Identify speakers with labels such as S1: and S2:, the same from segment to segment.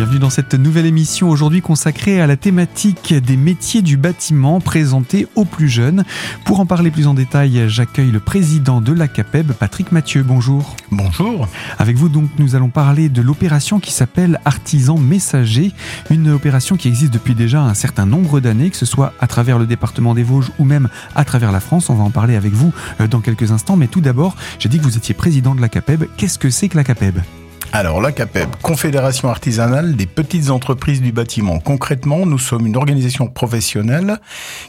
S1: Bienvenue dans cette nouvelle émission aujourd'hui consacrée à la thématique des métiers du bâtiment présentée aux plus jeunes. Pour en parler plus en détail, j'accueille le président de la CAPEB, Patrick Mathieu. Bonjour.
S2: Bonjour.
S1: Avec vous donc nous allons parler de l'opération qui s'appelle Artisan Messager, une opération qui existe depuis déjà un certain nombre d'années, que ce soit à travers le département des Vosges ou même à travers la France. On va en parler avec vous euh, dans quelques instants, mais tout d'abord, j'ai dit que vous étiez président de la CAPEB. Qu'est-ce que c'est que la CAPEB?
S2: Alors la CAPEB, Confédération artisanale des petites entreprises du bâtiment. Concrètement, nous sommes une organisation professionnelle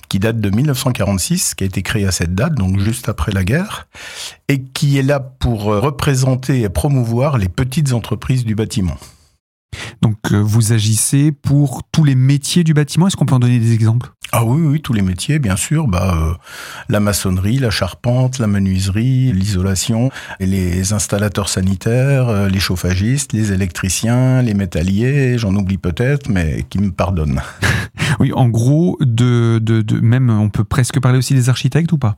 S2: qui date de 1946, qui a été créée à cette date, donc juste après la guerre, et qui est là pour représenter et promouvoir les petites entreprises du bâtiment.
S1: Donc euh, vous agissez pour tous les métiers du bâtiment. Est-ce qu'on peut en donner des exemples?
S2: Ah oui, oui, tous les métiers, bien sûr. Bah, euh, la maçonnerie, la charpente, la menuiserie, l'isolation, les installateurs sanitaires, euh, les chauffagistes, les électriciens, les métalliers, j'en oublie peut-être, mais qui me pardonnent.
S1: oui, en gros, de, de, de, même, on peut presque parler aussi des architectes ou pas?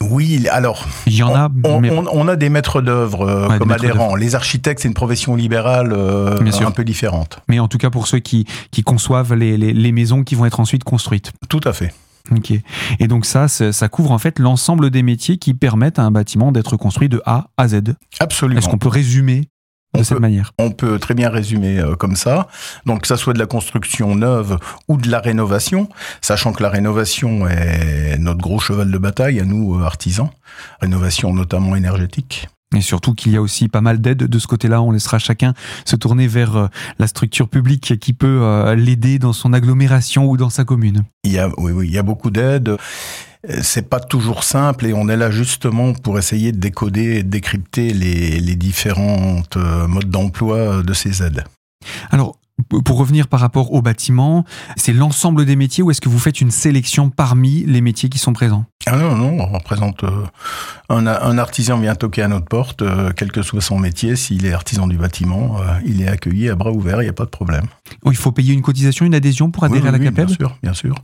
S2: Oui, alors.
S1: Il y en a.
S2: On, on, a des maîtres d'œuvre euh, comme adhérents. Les architectes, c'est une profession libérale euh, un peu différente.
S1: Mais en tout cas, pour ceux qui, qui conçoivent les, les, les, maisons qui vont être ensuite construites.
S2: Tout à fait.
S1: Ok. Et donc ça, ça couvre en fait l'ensemble des métiers qui permettent à un bâtiment d'être construit de A à Z.
S2: Absolument.
S1: Est-ce qu'on peut résumer de cette manière.
S2: On peut très bien résumer euh, comme ça. Donc, que ça soit de la construction neuve ou de la rénovation, sachant que la rénovation est notre gros cheval de bataille à nous, euh, artisans. Rénovation notamment énergétique.
S1: Et surtout qu'il y a aussi pas mal d'aides de ce côté-là. On laissera chacun se tourner vers euh, la structure publique qui peut l'aider dans son agglomération ou dans sa commune.
S2: Il y a, oui, oui, il y a beaucoup d'aides c'est pas toujours simple et on est là justement pour essayer de décoder et de décrypter les, les différentes euh, modes d'emploi de ces aides.
S1: Alors, pour revenir par rapport au bâtiment, c'est l'ensemble des métiers ou est-ce que vous faites une sélection parmi les métiers qui sont présents?
S2: Ah non, non, on représente euh, un, un, artisan vient toquer à notre porte, euh, quel que soit son métier, s'il est artisan du bâtiment, euh, il est accueilli à bras ouverts, il n'y a pas de problème.
S1: il faut payer une cotisation, une adhésion pour adhérer à la CAPEB
S2: Bien sûr, bien sûr.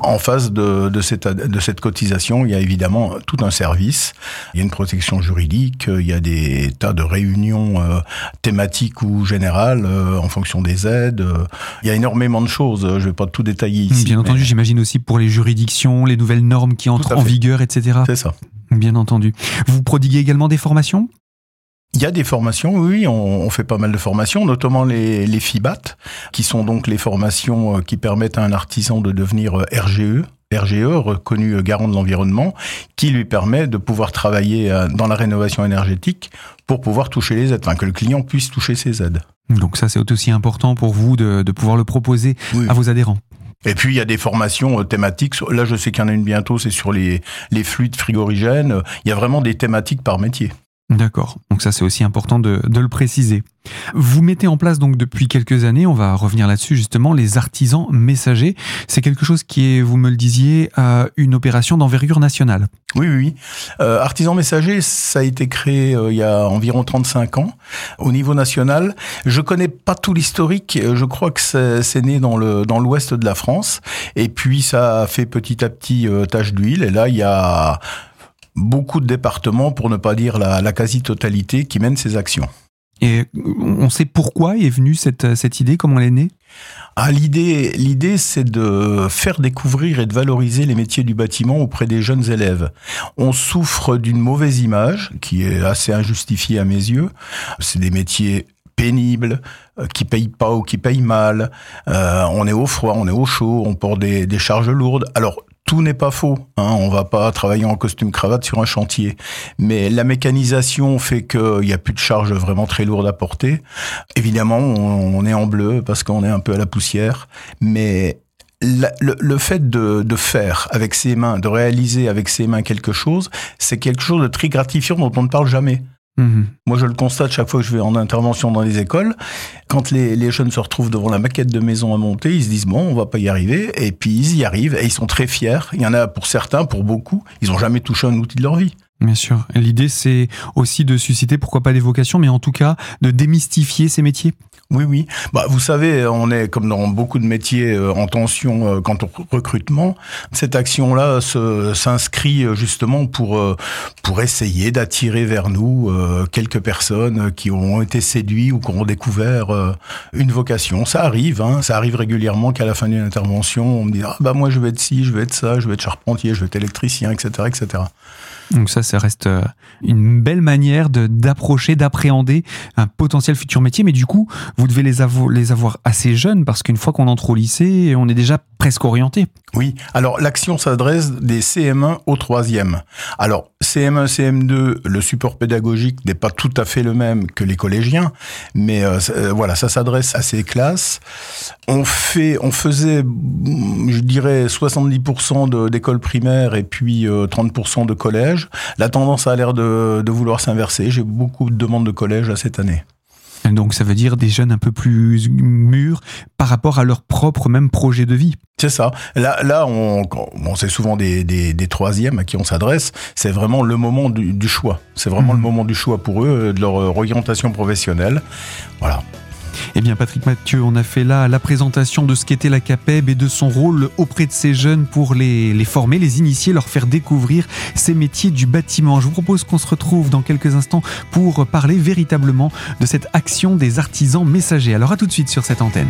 S2: En face de, de, cette, de cette cotisation, il y a évidemment tout un service, il y a une protection juridique, il y a des tas de réunions thématiques ou générales en fonction des aides, il y a énormément de choses, je ne vais pas tout détailler ici.
S1: Bien entendu, j'imagine aussi pour les juridictions, les nouvelles normes qui entrent en vigueur, etc.
S2: C'est ça.
S1: Bien entendu. Vous prodiguez également des formations?
S2: Il y a des formations, oui, on, fait pas mal de formations, notamment les, les FIBAT, qui sont donc les formations euh, qui permettent à un artisan de devenir euh, RGE, RGE, reconnu euh, garant de l'environnement, qui lui permet de pouvoir travailler dans la rénovation énergétique pour pouvoir toucher les aides, enfin que le client puisse toucher ses aides.
S1: Donc ça, c'est aussi important pour vous de, de pouvoir le proposer à vos adhérents.
S2: Et puis il y a des formations euh, thématiques. Là, je sais qu'il y en a une bientôt, c'est sur les, les fluides frigorigènes. Il y a vraiment des thématiques par métier.
S1: D'accord. Donc ça, c'est aussi important de, de, le préciser. Vous mettez en place donc depuis quelques années, on va revenir là-dessus justement, les artisans messagers. C'est quelque chose qui est, vous me le disiez, euh, une opération d'envergure nationale.
S2: Oui, oui. Euh, artisans messagers, ça a été créé euh, il y a environ 35 ans au niveau national. Je connais pas tout l'historique. Je crois que c'est né dans le dans l'ouest de la France. Et puis ça a fait petit à petit euh, tache d'huile. Et là, il y a beaucoup de départements, pour ne pas dire la, quasi-totalité, qui mènent ces actions.
S1: Et on sait pourquoi est venue cette, cette idée, comment elle est née?
S2: Ah, l'idée, l'idée, c'est de faire découvrir et de valoriser les métiers du bâtiment auprès des jeunes élèves. On souffre d'une mauvaise image qui est assez injustifiée à mes yeux. C'est des métiers pénibles, euh, qui payent pas ou qui payent mal. Euh, on est au froid, on est au chaud, on porte des, des charges lourdes. Alors tout n'est pas faux. Hein. On va pas travailler en costume cravate sur un chantier, mais la mécanisation fait qu'il n'y a plus de charges vraiment très lourdes à porter. Évidemment, on, est en bleu parce qu'on est un peu à la poussière, mais le, fait de, faire avec ses mains, de réaliser avec ses mains quelque chose, c'est quelque chose de très gratifiant dont on ne parle jamais. Mhm. Moi, je le constate chaque fois que je vais en intervention dans les écoles. Quand les, les, jeunes se retrouvent devant la maquette de maison à monter, ils se disent bon, on va pas y arriver. Et puis ils y arrivent et ils sont très fiers. Il y en a pour certains, pour beaucoup, ils ont jamais touché un outil de leur vie.
S1: Bien sûr. L'idée, c'est aussi de susciter, pourquoi pas des vocations, mais en tout cas de démystifier ces métiers.
S2: Oui, oui. Bah, vous savez, on est comme dans beaucoup de métiers euh, en tension euh, quant au recrutement. Cette action-là s'inscrit euh, justement pour pour essayer d'attirer vers nous quelques personnes qui ont été séduits ou qui ont découvert une vocation. Ça arrive, hein, ça arrive régulièrement qu'à la fin d'une intervention, on me dit ah bah moi je vais être ci, je vais être ça, je vais être charpentier, je vais être électricien, etc., etc.
S1: Donc ça, ça reste euh, une belle manière d'approcher, d'appréhender un potentiel futur métier. Mais du coup, vous devez les, les avoir assez jeunes parce qu'une fois qu'on entre au lycée, on est déjà presque orienté.
S2: Oui, alors l'action s'adresse des CM1 au 3e. Alors CM1, CM2, le support pédagogique n'est pas tout à fait le même que les collégiens, mais euh, euh, voilà, ça s'adresse à ces classes. On fait, on faisait, je dirais, 70% d'écoles primaires et puis 30% euh, de collège. La tendance a l'air de, de vouloir s'inverser. J'ai beaucoup de demandes de collège à cette année.
S1: Donc ça veut dire des jeunes un peu plus mûrs par rapport à leur propre même projet de vie.
S2: C'est ça. Là, là, on, bon, c'est souvent des, des, des, troisièmes à qui on s'adresse. C'est vraiment le moment du, du choix. C'est vraiment mmh. le moment du choix pour eux, de leur orientation professionnelle. Voilà.
S1: Eh bien, Patrick Mathieu, on a fait là la présentation de ce qu'était la CAPEB et de son rôle auprès de ces jeunes pour les, former, les initier, leur faire découvrir ces métiers du bâtiment. Je vous propose qu'on se retrouve dans quelques instants pour parler véritablement de cette action des artisans messagers. Alors à tout de suite sur cette antenne.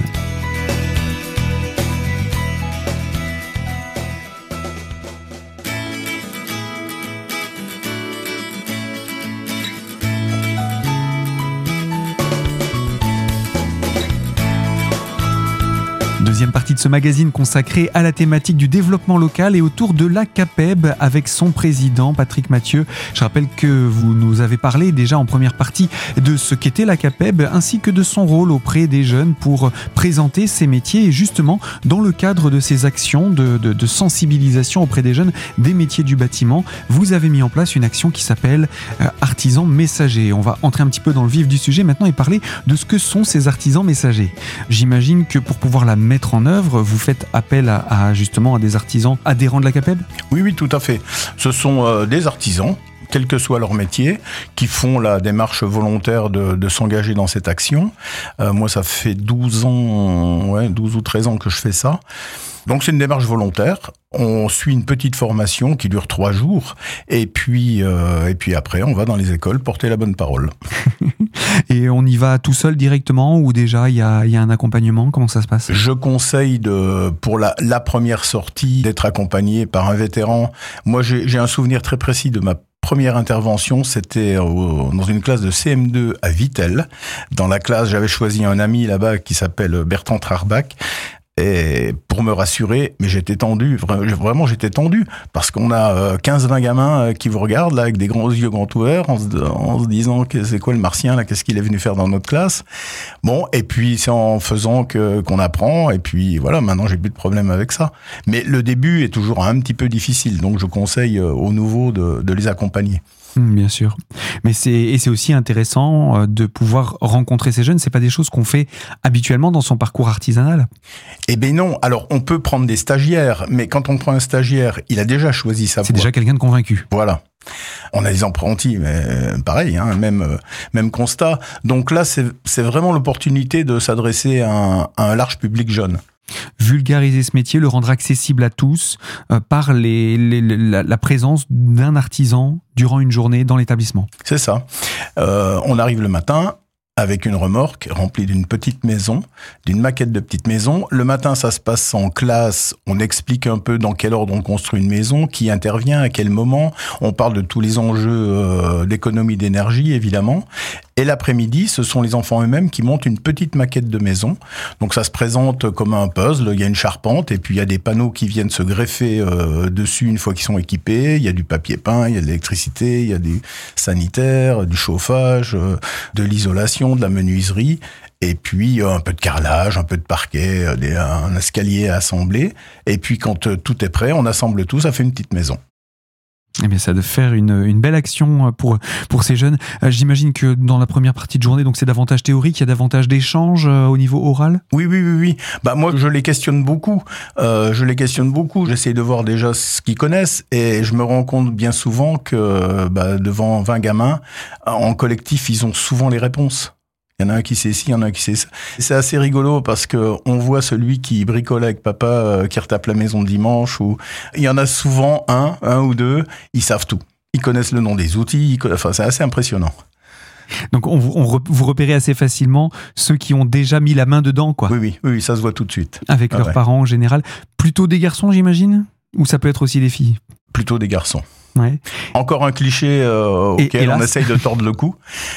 S1: Ce magazine consacré à la thématique du développement local et autour de la CAPEB avec son président Patrick Mathieu. Je rappelle que vous nous avez parlé déjà en première partie de ce qu'était la CAPEB ainsi que de son rôle auprès des jeunes pour présenter ces métiers et justement dans le cadre de ces actions de, de, sensibilisation auprès des jeunes des métiers du bâtiment, vous avez mis en place une action qui s'appelle euh, artisans messagers. On va entrer un petit peu dans le vif du sujet maintenant et parler de ce que sont ces artisans messagers. J'imagine que pour pouvoir la mettre en œuvre, vous faites appel à, justement à des artisans adhérents de la CAPEB?
S2: Oui, oui, tout à fait. Ce sont euh, des artisans quel que soit leur métier, qui font la démarche volontaire de, s'engager dans cette action. Euh, moi, ça fait 12 ans, ouais, 12 ou 13 ans que je fais ça. Donc c'est une démarche volontaire. On suit une petite formation qui dure trois jours, et puis euh, et puis après on va dans les écoles porter la bonne parole.
S1: et on y va tout seul directement ou déjà il y a, y a, un accompagnement? Comment ça se passe?
S2: Je conseille de pour la, la première sortie d'être accompagné par un vétéran. Moi j'ai un souvenir très précis de ma première intervention, c'était dans une classe de CM2 à Vittel. Dans la classe, j'avais choisi un ami là-bas qui s'appelle Bertrand Trarbach et pour me rassurer, mais j'étais tendu, vraiment j'étais tendu, parce qu'on a 15-20 euh, gamins euh, qui vous regardent là avec des grands yeux grands ouverts en se, disant que c'est quoi le martien là, qu'est-ce qu'il est venu faire dans notre classe. Bon, et puis c'est en faisant que qu'on apprend, et puis voilà, maintenant j'ai plus de problème avec ça. Mais le début est toujours un petit peu difficile, donc je conseille euh, aux nouveaux de, de les accompagner.
S1: Hmm, bien sûr. Mais c'est et c'est aussi intéressant euh, de pouvoir rencontrer ces jeunes. C'est pas des choses qu'on fait habituellement dans son parcours artisanal.
S2: Eh ben non. Alors on peut prendre des stagiaires, mais quand on prend un stagiaire, il a déjà choisi sa voie.
S1: C'est déjà quelqu'un de convaincu.
S2: Voilà. On a des apprentis, mais euh, pareil, hein, même euh, même constat. Donc là, c'est vraiment l'opportunité de s'adresser à, à un large public jeune
S1: vulgariser ce métier, le rendre accessible à tous euh, par la, présence d'un artisan durant une journée dans l'établissement.
S2: C'est ça. Euh, on arrive le matin, avec une remorque remplie d'une petite maison, d'une maquette de petite maison. Le matin, ça se passe en classe. On explique un peu dans quel ordre on construit une maison, qui intervient, à quel moment. On parle de tous les enjeux euh, d'économie d'énergie, évidemment. Et l'après-midi, ce sont les enfants eux-mêmes qui montent une petite maquette de maison. Donc ça se présente comme un puzzle. Il y a une charpente et puis il y a des panneaux qui viennent se greffer euh, dessus une fois qu'ils sont équipés. Il y a du papier peint, il y a de l'électricité, il y a du sanitaire, du chauffage, euh, de l'isolation, de la menuiserie. Et puis euh, un peu de carrelage, un peu de parquet, un escalier à assembler. Et puis quand tout est prêt, on assemble tout, ça fait une petite maison.
S1: Eh bien, ça doit faire une, une belle action pour, pour ces jeunes. Euh, J'imagine que dans la première partie de journée, donc c'est davantage théorique, il y a davantage d'échanges euh, au niveau oral?
S2: Oui, oui, oui, oui. Bah, moi, je les questionne beaucoup. Euh, je les questionne beaucoup. J'essaie de voir déjà ce qu'ils connaissent et je me rends compte bien souvent que bah, devant 20 gamins, en collectif, ils ont souvent les réponses. Il y en a un qui sait ci, il y en a un qui sait ça. C'est assez rigolo parce que on voit celui qui bricole avec papa, euh, qui retape la maison le dimanche, ou il y en a souvent un, un ou deux, ils savent tout. Ils connaissent le nom des outils, enfin c'est assez impressionnant.
S1: Donc on, on, vous repérez assez facilement ceux qui ont déjà mis la main dedans, quoi.
S2: Oui, oui, oui, ça se voit tout de suite.
S1: Avec ah leurs ouais. parents en général. Plutôt des garçons, j'imagine? Ou ça peut être aussi des filles?
S2: Plutôt des garçons.
S1: Ouais.
S2: Encore un cliché euh, auquel on essaye de tordre le cou,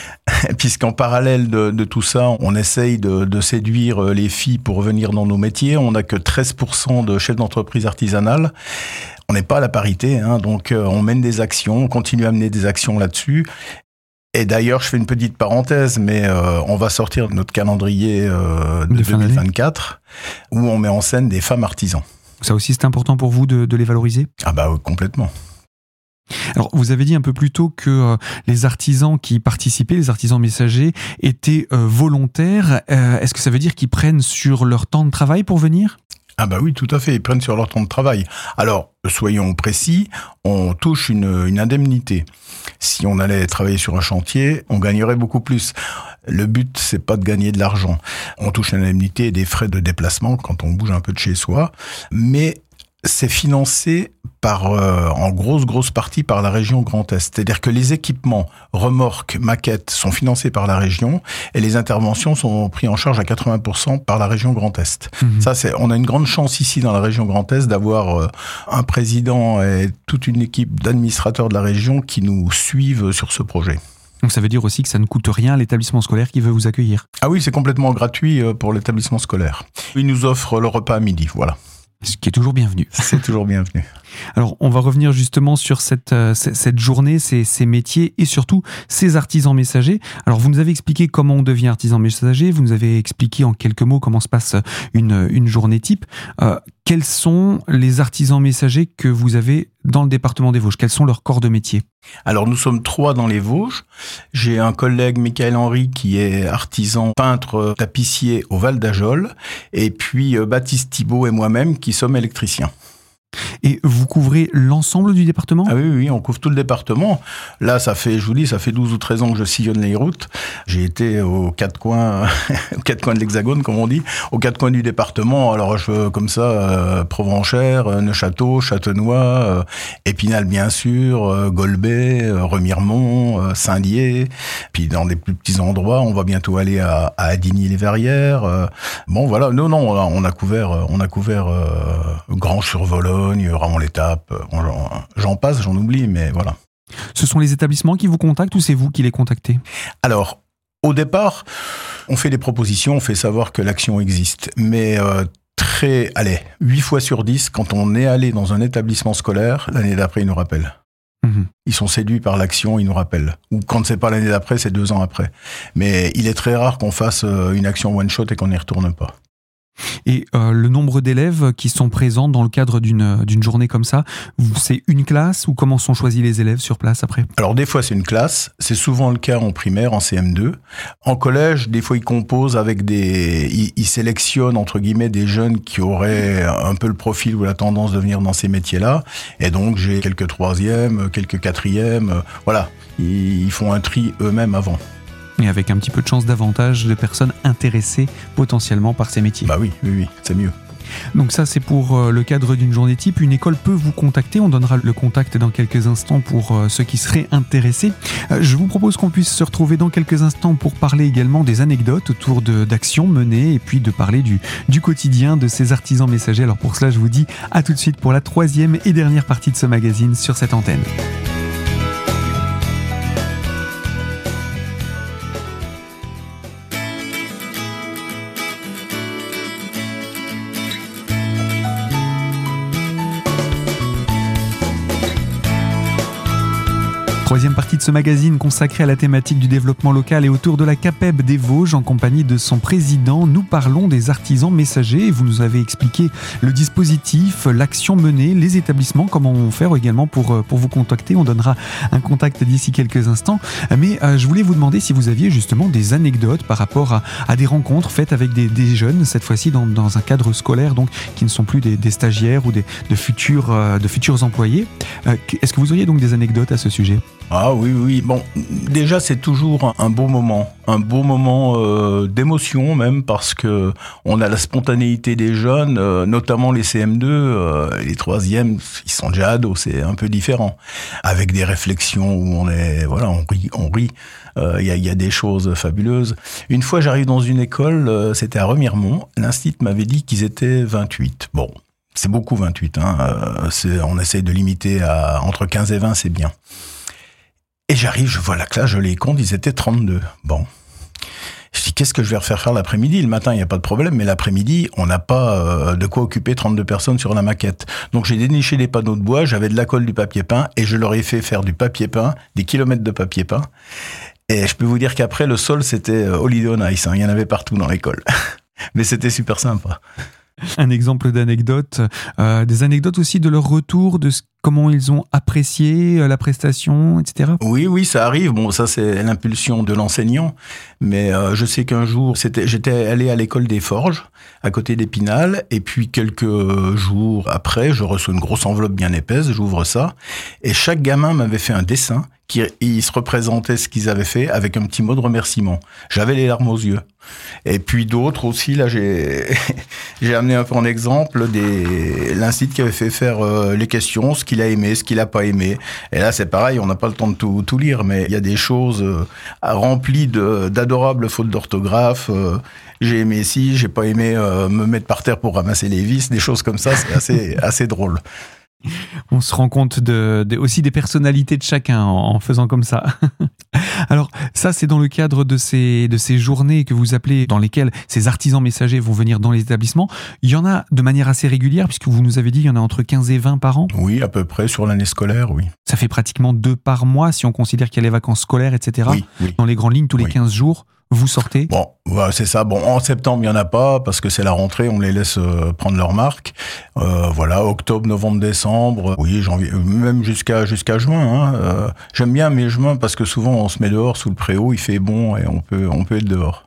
S2: puisqu'en parallèle de, de, tout ça, on essaye de, de, séduire les filles pour venir dans nos métiers. On n'a que 13% de chefs d'entreprise artisanales. On n'est pas à la parité, hein, donc euh, on mène des actions, on continue à mener des actions là-dessus. Et d'ailleurs, je fais une petite parenthèse, mais euh, on va sortir notre calendrier euh, de, de 2024, où on met en scène des femmes artisans.
S1: Ça aussi, c'est important pour vous de, de les valoriser?
S2: Ah bah complètement.
S1: Alors, vous avez dit un peu plus tôt que euh, les artisans qui participaient, les artisans messagers, étaient euh, volontaires. Euh, Est-ce que ça veut dire qu'ils prennent sur leur temps de travail pour venir?
S2: Ah bah oui, tout à fait, ils prennent sur leur temps de travail. Alors, soyons précis, on touche une, une indemnité. Si on allait travailler sur un chantier, on gagnerait beaucoup plus. Le but, c'est pas de gagner de l'argent. On touche l'indemnité et des frais de déplacement quand on bouge un peu de chez soi, mais c'est financé par, euh, en grosse, grosse partie par la région Grand Est. C'est-à-dire que les équipements, remorques, maquettes sont financés par la région et les interventions sont prises en charge à 80% par la région Grand Est. Mmh. Ça, c'est, on a une grande chance ici dans la région Grand Est d'avoir euh, un président et toute une équipe d'administrateurs de la région qui nous suivent sur ce projet.
S1: Donc ça veut dire aussi que ça ne coûte rien à l'établissement scolaire qui veut vous accueillir.
S2: Ah oui, c'est complètement gratuit euh, pour l'établissement scolaire. Il nous offre le repas à midi, voilà.
S1: Ce qui est toujours bienvenu.
S2: C'est toujours bienvenu.
S1: Alors, on va revenir justement sur cette, euh, cette journée, ces, ces, métiers et surtout ces artisans messagers. Alors, vous nous avez expliqué comment on devient artisan messager, vous nous avez expliqué en quelques mots comment se passe une, une journée type. Euh, quels sont les artisans messagers que vous avez dans le département des Vosges? Quels sont leurs corps de métier?
S2: Alors, nous sommes trois dans les Vosges. J'ai un collègue, Michael Henry, qui est artisan, peintre, tapissier au Val d'Ajol. Et puis, euh, Baptiste Thibault et moi-même qui sommes électriciens.
S1: Et vous couvrez l'ensemble du département?
S2: Ah oui, oui, on couvre tout le département. Là, ça fait, je vous dis, ça fait 12 ou 13 ans que je sillonne les routes. J'ai été aux quatre coins, aux quatre coins de l'Hexagone, comme on dit, aux quatre coins du département. Alors, je comme ça, euh, euh, Neuchâteau, Châtenois, euh, Épinal, bien sûr, euh, Golbet, euh, Remiremont, Saint-Dié. Puis dans des plus petits endroits, on va bientôt aller à, à Adigny-les-Verrières. bon, voilà. Non, non, on a, couvert, on a couvert Grand Survologne, Ramon l'étape, j'en passe, j'en oublie, mais voilà.
S1: Ce sont les établissements qui vous contactent ou c'est vous qui les contactez?
S2: Alors, au départ, on fait des propositions, on fait savoir que l'action existe, mais euh, très, allez, 8 fois sur 10, quand on est allé dans un établissement scolaire, l'année d'après, ils nous rappellent. Mmh. Ils sont séduits par l'action, ils nous rappellent. Ou quand c'est pas l'année d'après, c'est deux ans après. Mais il est très rare qu'on fasse euh, une action one shot et qu'on n'y retourne pas.
S1: Et euh, le nombre d'élèves qui sont présents dans le cadre d'une journée comme ça, c'est une classe ou comment sont choisis les élèves sur place après?
S2: Alors des fois c'est une classe, c'est souvent le cas en primaire, en CM2. En collège, des fois ils composent avec des, ils, ils, sélectionnent entre guillemets des jeunes qui auraient un peu le profil ou la tendance de venir dans ces métiers-là. Et donc j'ai quelques troisièmes, quelques quatrièmes, voilà, ils, ils font un tri eux-mêmes avant
S1: et avec un petit peu de chance davantage de personnes intéressées potentiellement par ces métiers.
S2: Bah oui, oui, oui, c'est mieux.
S1: Donc ça c'est pour euh, le cadre d'une journée type. Une école peut vous contacter, on donnera le contact dans quelques instants pour euh, ceux qui seraient intéressés. Euh, je vous propose qu'on puisse se retrouver dans quelques instants pour parler également des anecdotes autour d'actions menées et puis de parler du, du quotidien de ces artisans messagers. Alors pour cela je vous dis à tout de suite pour la troisième et dernière partie de ce magazine sur cette antenne. Troisième partie de ce magazine consacré à la thématique du développement local et autour de la CAPEB des Vosges en compagnie de son président. Nous parlons des artisans messagers. Vous nous avez expliqué le dispositif, l'action menée, les établissements, comment on fait également pour, euh, pour vous contacter. On donnera un contact d'ici quelques instants. Mais euh, je voulais vous demander si vous aviez justement des anecdotes par rapport à, des rencontres faites avec des, jeunes, cette fois-ci dans, dans, un cadre scolaire, donc qui ne sont plus des, des stagiaires ou des, de, futurs, euh, de futurs employés. Est-ce que vous auriez donc des anecdotes à ce sujet?
S2: Ah oui, oui. Bon, déjà c'est toujours un beau moment, un beau moment euh, d'émotion même parce que on a la spontanéité des jeunes, euh, notamment les CM2, euh, les troisièmes, ils sont déjà ados, c'est un peu différent, avec des réflexions où on est, voilà, on rit, on rit. Il y, a, y, a, des choses fabuleuses. Une fois, j'arrive dans une école, c'était à Remiremont. L'institut m'avait dit qu'ils étaient 28. Bon, c'est beaucoup 28. Hein. on essaye de limiter à entre 15 et 20, c'est bien. Et j'arrive, je vois la classe, je les compte, ils étaient 32. Bon. Je dis, qu'est-ce que je vais refaire faire l'après-midi? Le matin, il n'y a pas de problème, mais l'après-midi, on n'a pas euh, de quoi occuper 32 personnes sur la maquette. Donc j'ai déniché des panneaux de bois, j'avais de la colle, du papier peint, et je leur ai fait faire du papier peint, des kilomètres de papier peint. Et je peux vous dire qu'après, le sol, c'était euh, Holiday on Ice. Hein. Il y en avait partout dans l'école. mais c'était super sympa.
S1: Un exemple d'anecdote, euh, des anecdotes aussi de leur retour, de comment ils ont apprécié euh, la prestation, etc.
S2: Oui, oui, ça arrive. Bon, ça c'est l'impulsion de l'enseignant, mais euh, je sais qu'un jour, j'étais allé à l'école des Forges, à côté d'Épinal, et puis quelques jours après, je reçois une grosse enveloppe bien épaisse, j'ouvre ça, et chaque gamin m'avait fait un dessin qui se représentait ce qu'ils avaient fait avec un petit mot de remerciement. J'avais les larmes aux yeux. Et puis d'autres aussi, là j'ai j'ai amené un peu en exemple des l'institut qui avait fait faire euh, les questions, ce qu'il a aimé, ce qu'il a pas aimé. Et là c'est pareil, on n'a pas le temps de tout, tout lire, mais il y a des choses euh, remplies d'adorables fautes d'orthographe. Euh, j'ai aimé ci, j'ai pas aimé me mettre par terre pour ramasser les vis, des choses comme ça, c'est assez assez drôle.
S1: On se rend compte de, aussi des personnalités de chacun en, faisant comme ça. Alors ça, c'est dans le cadre de ces, de ces journées que vous appelez, dans lesquelles ces artisans messagers vont venir dans les établissements. Il y en a de manière assez régulière, puisque vous nous avez dit, il y en a entre 15 et 20 par an
S2: Oui, à peu près sur l'année scolaire, oui.
S1: Ça fait pratiquement deux par mois, si on considère qu'il y a les vacances scolaires, etc.
S2: Oui,
S1: Dans les grandes lignes, tous les 15 jours vous sortez?
S2: Bon, voilà, c'est ça. Bon, en septembre, il n'y en a pas parce que c'est la rentrée, on les laisse euh, prendre leur marque. Euh, voilà, octobre, novembre, décembre, oui, janvier, même jusqu'à jusqu'à juin. Hein. Euh, J'aime bien mes juin parce que souvent on se met dehors sous le préau, il fait bon et on peut on peut être dehors.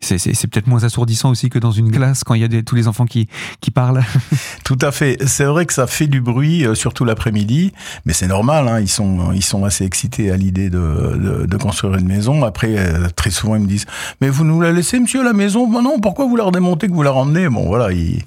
S1: C'est peut-être moins assourdissant aussi que dans une glace quand il y a tous les enfants qui, parlent.
S2: Tout à fait. C'est vrai que ça fait du bruit, euh, surtout l'après-midi, mais c'est normal. Hein, ils, sont, assez excités à l'idée de, de, construire une maison. Après, euh, très souvent, ils me disent Mais vous nous la laissez, monsieur, la maison? Ben Non, pourquoi vous la redémontez, que vous la ramenez? Bon, voilà. Ils...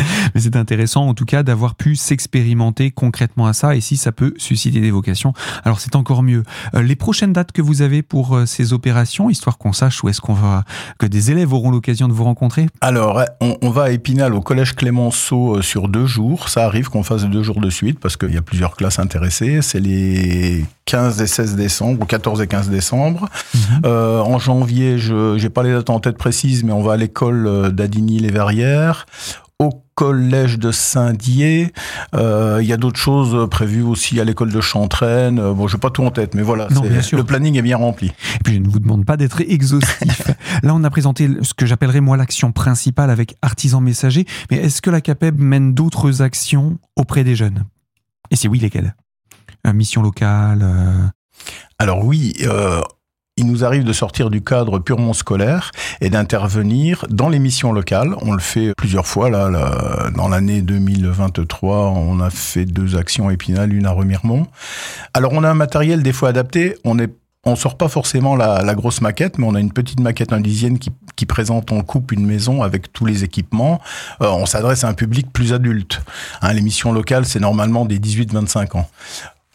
S1: Mais c'est intéressant en tout cas d'avoir pu s'expérimenter concrètement à ça et si ça peut susciter des vocations, alors c'est encore mieux. Euh, les prochaines dates que vous avez pour euh, ces opérations, histoire qu'on sache où est-ce qu'on va, que des élèves auront l'occasion de vous rencontrer?
S2: Alors, on, va à Épinal au collège Clémenceau euh, sur deux jours. Ça arrive qu'on fasse deux jours de suite parce qu'il y a plusieurs classes intéressées. C'est les 15 et 16 décembre ou 14 et 15 décembre. Mhm. en janvier, je n'ai pas les dates en tête précises, mais on va à l'école d'Adigny-les-Verrières au collège de Saint-Dié. Euh, il y a d'autres choses prévues aussi à l'école de Chantraine. Euh, bon, je n'ai pas tout en tête, mais voilà, le planning est bien rempli.
S1: Et puis je ne vous demande pas d'être exhaustif. Là, on a présenté ce que j'appellerais moi l'action principale avec artisans messagers. Mais est-ce que la CAPEB mène d'autres actions auprès des jeunes? Et si oui, lesquelles? Euh, Mission locale
S2: Alors oui, il nous arrive de sortir du cadre purement scolaire et d'intervenir dans les missions locales. On le fait plusieurs fois. Là, dans l'année 2023, on a fait deux actions épinales, une à Remiremont. Alors, on a un matériel des fois adapté. On est on sort pas forcément la, grosse maquette, mais on a une petite maquette indizienne qui, présente en coupe une maison avec tous les équipements. Euh, on s'adresse à un public plus adulte. Hein, L'émission locale, c'est normalement des 18-25 ans.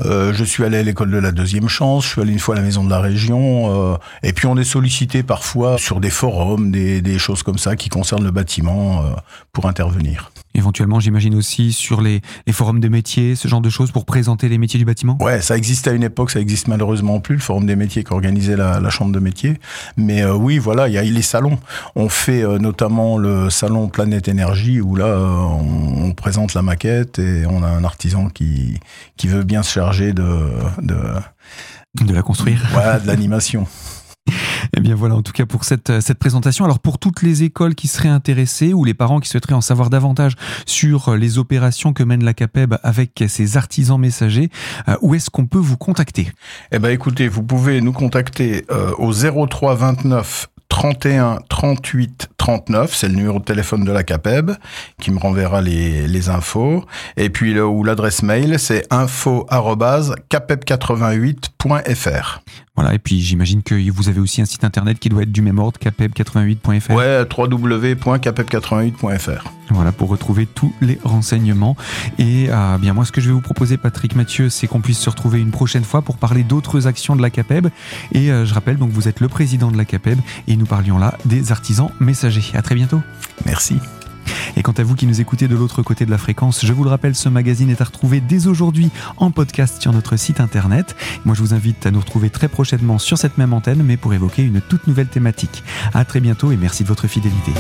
S2: Euh, je suis allé à l'école de la deuxième chance, je suis allé une fois à la maison de la région, euh, et puis on est sollicité parfois sur des forums, des, choses comme ça qui concernent le bâtiment euh, pour intervenir.
S1: Éventuellement, j'imagine aussi sur les, les, forums de métiers, ce genre de choses pour présenter les métiers du bâtiment?
S2: Ouais, ça existait à une époque, ça existe malheureusement plus, le forum des métiers qu'organisait la, la chambre de métiers. Mais euh, oui, voilà, il y a les salons. On fait euh, notamment le salon Planète Énergie où là, euh, on, on, présente la maquette et on a un artisan qui, qui veut bien se charger de... de
S1: de la construire.
S2: Voilà, de l'animation.
S1: Eh bien voilà, en tout cas pour cette, euh, cette présentation. Alors pour toutes les écoles qui seraient intéressées ou les parents qui souhaiteraient en savoir davantage sur euh, les opérations que mène la CAPEB avec ses artisans messagers, euh, où est-ce qu'on peut vous contacter?
S2: Eh ben écoutez, vous pouvez nous contacter euh, au 03 29 31 38 39, c'est le numéro de téléphone de la CAPEB qui me renverra les, les infos. Et puis le, ou l'adresse mail, c'est info@capeb88.fr.
S1: Voilà, et puis j'imagine que vous avez aussi un site internet qui doit être du même ordre, capeb88.fr.
S2: Ouais, www.capeb88.fr.
S1: Voilà, pour retrouver tous les renseignements. Et euh, bien moi, ce que je vais vous proposer, Patrick Mathieu, c'est qu'on puisse se retrouver une prochaine fois pour parler d'autres actions de la CAPEB. Et euh, je rappelle, donc vous êtes le président de la CAPEB et nous parlions là des artisans messagers. À très bientôt.
S2: Merci.
S1: Et quant à vous qui nous écoutez de l'autre côté de la fréquence, je vous le rappelle, ce magazine est à retrouver dès aujourd'hui en podcast sur notre site internet. Moi, je vous invite à nous retrouver très prochainement sur cette même antenne, mais pour évoquer une toute nouvelle thématique. À très bientôt et merci de votre fidélité.